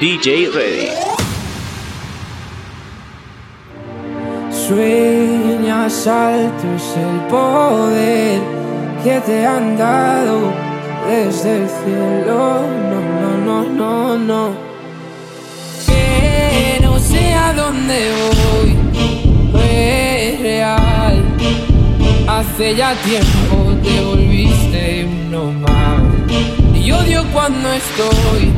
DJ Ready. Sueñas alto es el poder que te han dado desde el cielo. No, no, no, no, no. Que no sé a dónde voy, es real. Hace ya tiempo te volviste uno más. Y odio cuando estoy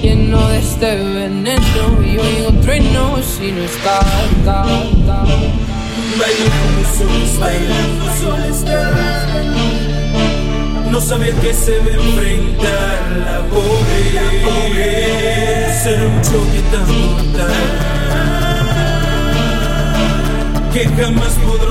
lleno de este veneno y oigo truenos si no está, ta, ta. Bailando solo estar, No sabía que se ve enfrentar la pobre. Ser un choque tan mortal que jamás podré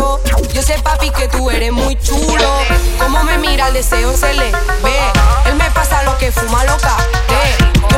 Dice que quiere tenerme a su lado. Y yo con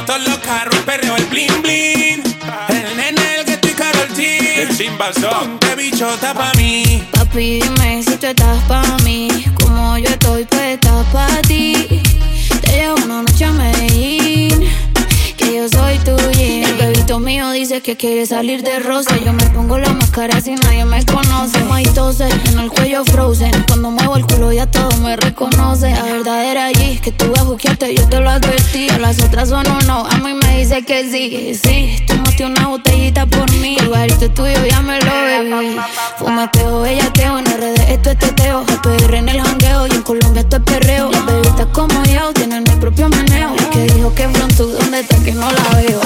motos, los carros, el perreo, el bling bling. El nene, el que estoy Karol G. El chimbazón, de bichota pa' mí. Papi, dime si tú estás que quiere salir de rosa. Yo me pongo la máscara si nadie me conoce. Maitose en el cuello frozen. Cuando muevo el culo ya todo me reconoce. La verdadera allí que tú vas a yo te lo advertí. A las otras son un no. A mí me dice que sí, sí. Tomaste una botellita por mí. El barito tuyo ya me lo bebí. Fuma peo, bellaqueo. En RD esto es teteo. PR en el jangueo. Y en Colombia esto es perreo. Las bebitas como yo tienen mi propio meneo. El que dijo que pronto, ¿dónde está que no la veo?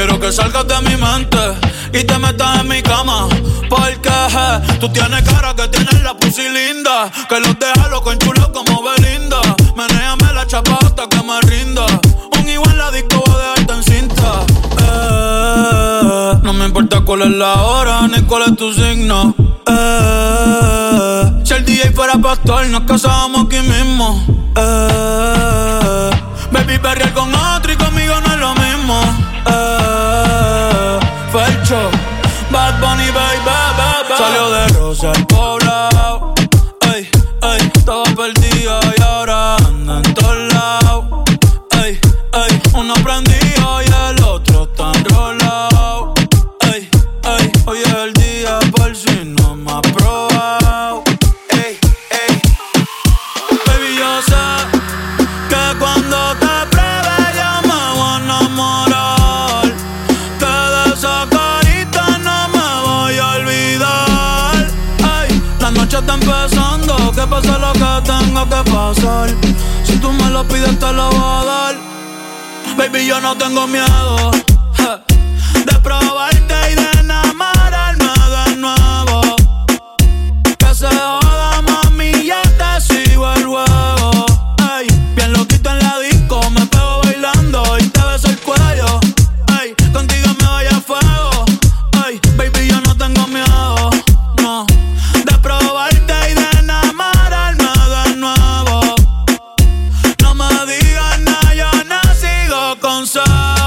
Quiero que salgas de mi mente y te metas en mi cama. Porque je, tú tienes cara que tienes la pussy linda. Que los deja loco enchulados como Belinda. Menéame la chapa hasta que me rinda. Un igual la disco va a en cinta. Eh, no me importa cuál es la hora ni cuál es tu signo. Eh, si el DJ fuera pastor, nos casábamos aquí mismo. Eh, baby, perrear con otro Baby, yo no tengo miedo. con sal.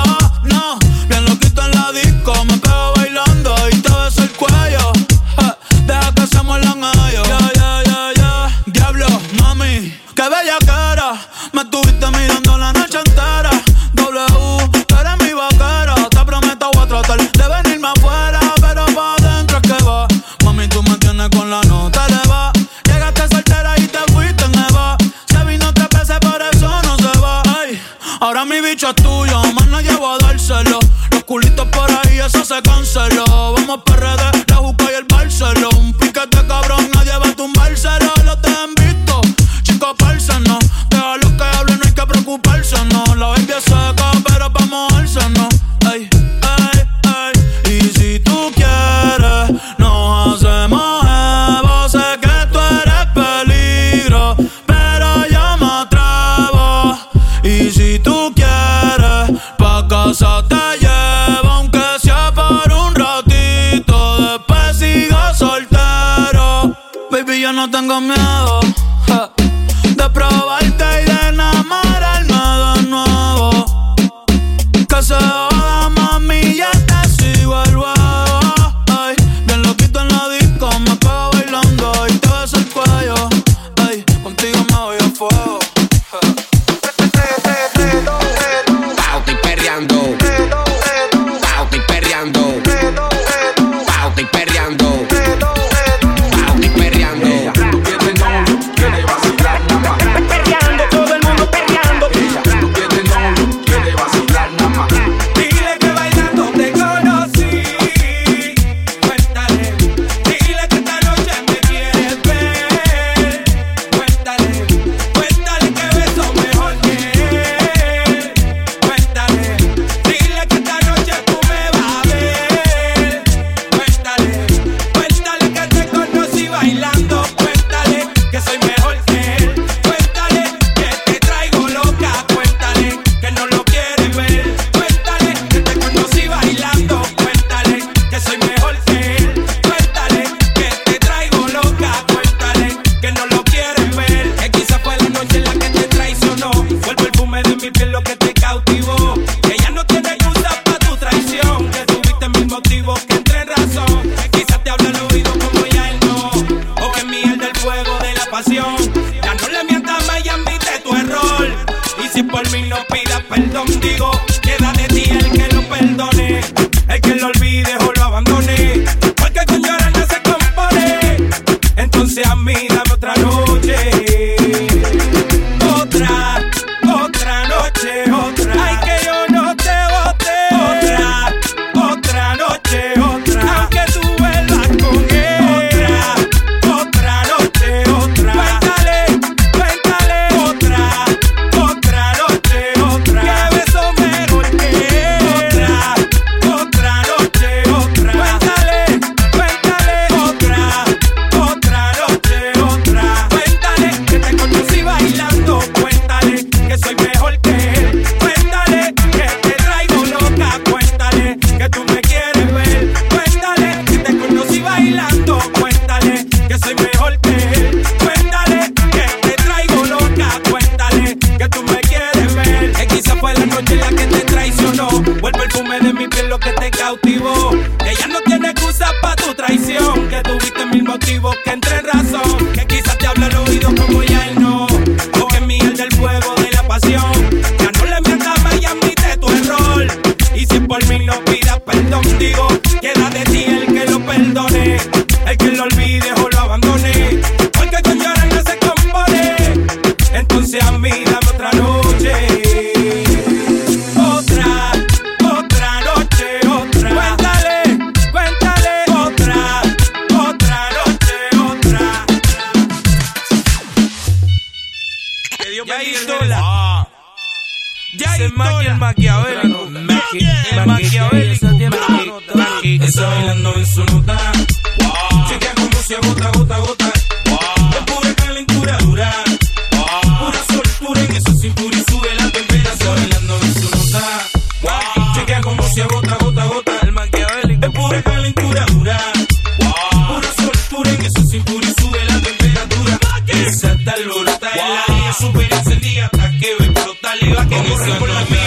Explotar y va que corre por la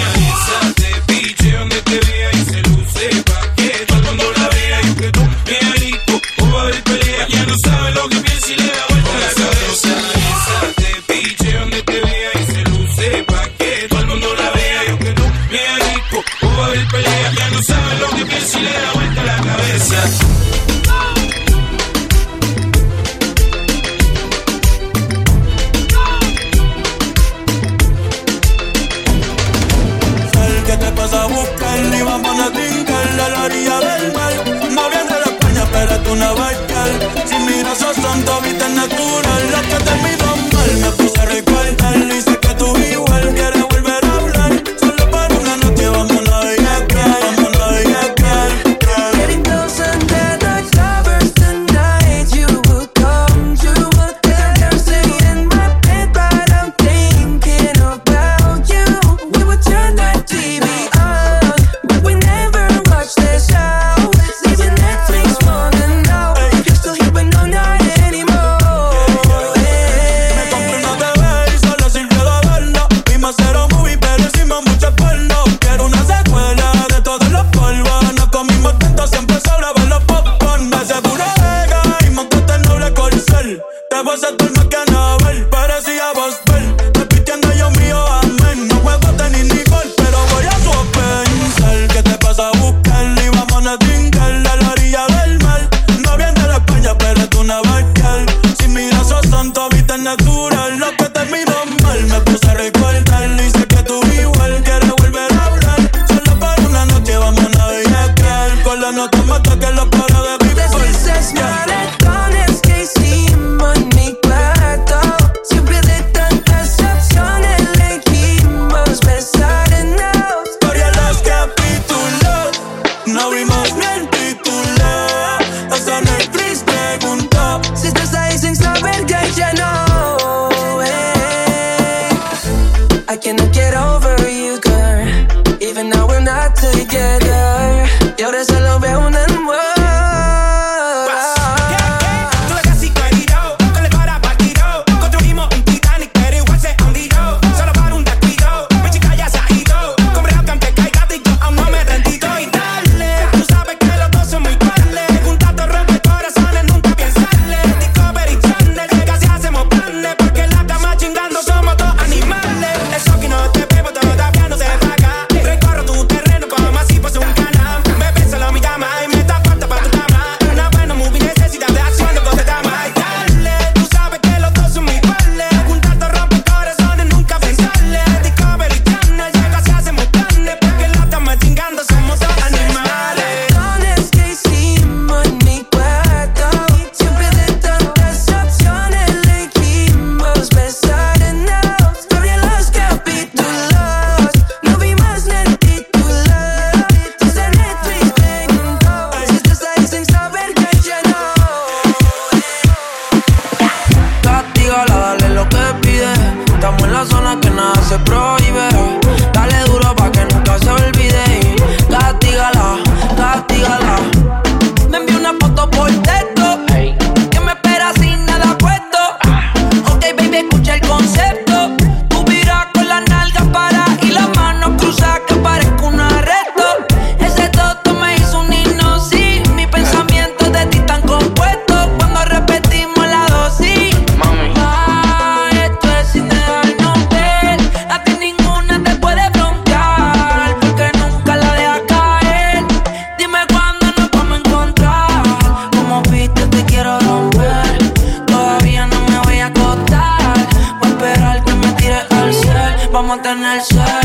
en el sol.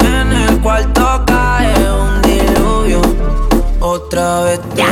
En el cuarto cae un diluvio. Otra vez te